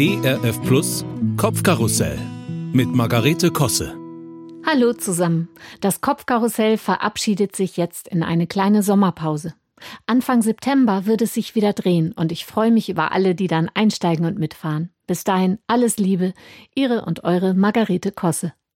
ERF Plus Kopfkarussell mit Margarete Kosse. Hallo zusammen. Das Kopfkarussell verabschiedet sich jetzt in eine kleine Sommerpause. Anfang September wird es sich wieder drehen und ich freue mich über alle, die dann einsteigen und mitfahren. Bis dahin alles Liebe, Ihre und eure Margarete Kosse.